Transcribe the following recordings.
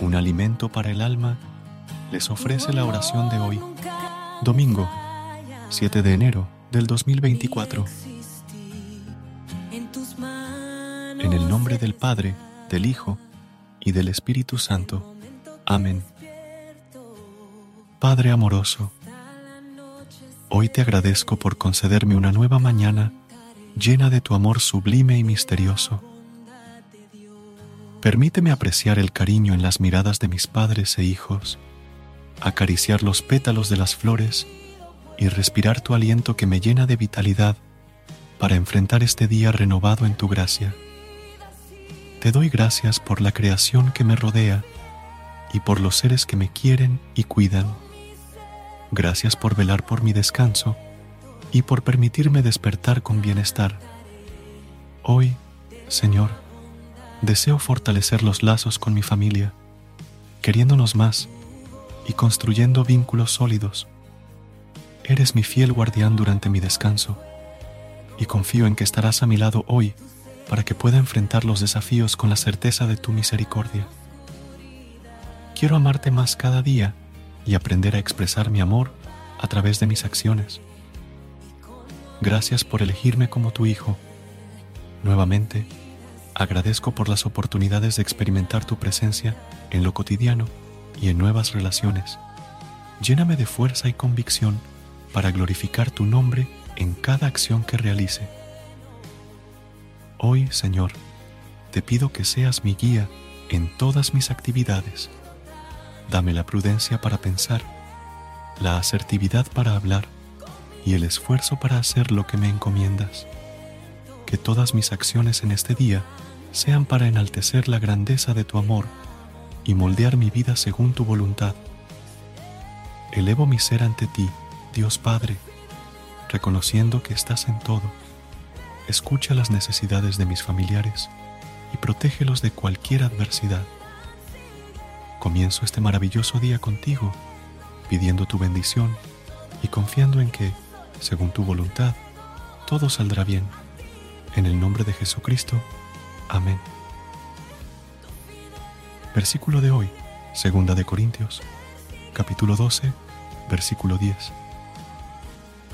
Un alimento para el alma, les ofrece la oración de hoy, domingo 7 de enero del 2024. En el nombre del Padre, del Hijo y del Espíritu Santo. Amén. Padre amoroso, hoy te agradezco por concederme una nueva mañana llena de tu amor sublime y misterioso Permíteme apreciar el cariño en las miradas de mis padres e hijos, acariciar los pétalos de las flores y respirar tu aliento que me llena de vitalidad para enfrentar este día renovado en tu gracia. Te doy gracias por la creación que me rodea y por los seres que me quieren y cuidan. Gracias por velar por mi descanso y por permitirme despertar con bienestar. Hoy, Señor, deseo fortalecer los lazos con mi familia, queriéndonos más y construyendo vínculos sólidos. Eres mi fiel guardián durante mi descanso y confío en que estarás a mi lado hoy para que pueda enfrentar los desafíos con la certeza de tu misericordia. Quiero amarte más cada día y aprender a expresar mi amor a través de mis acciones. Gracias por elegirme como tu hijo. Nuevamente, Agradezco por las oportunidades de experimentar tu presencia en lo cotidiano y en nuevas relaciones. Lléname de fuerza y convicción para glorificar tu nombre en cada acción que realice. Hoy, Señor, te pido que seas mi guía en todas mis actividades. Dame la prudencia para pensar, la asertividad para hablar y el esfuerzo para hacer lo que me encomiendas. Que todas mis acciones en este día sean para enaltecer la grandeza de tu amor y moldear mi vida según tu voluntad. Elevo mi ser ante ti, Dios Padre, reconociendo que estás en todo. Escucha las necesidades de mis familiares y protégelos de cualquier adversidad. Comienzo este maravilloso día contigo, pidiendo tu bendición y confiando en que, según tu voluntad, todo saldrá bien. En el nombre de Jesucristo, Amén. Versículo de hoy, segunda de Corintios, capítulo 12, versículo 10.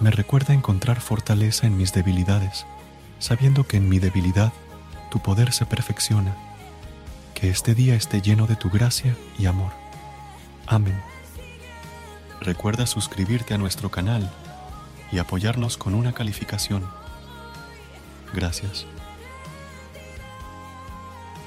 Me recuerda encontrar fortaleza en mis debilidades, sabiendo que en mi debilidad tu poder se perfecciona. Que este día esté lleno de tu gracia y amor. Amén. Recuerda suscribirte a nuestro canal y apoyarnos con una calificación. Gracias.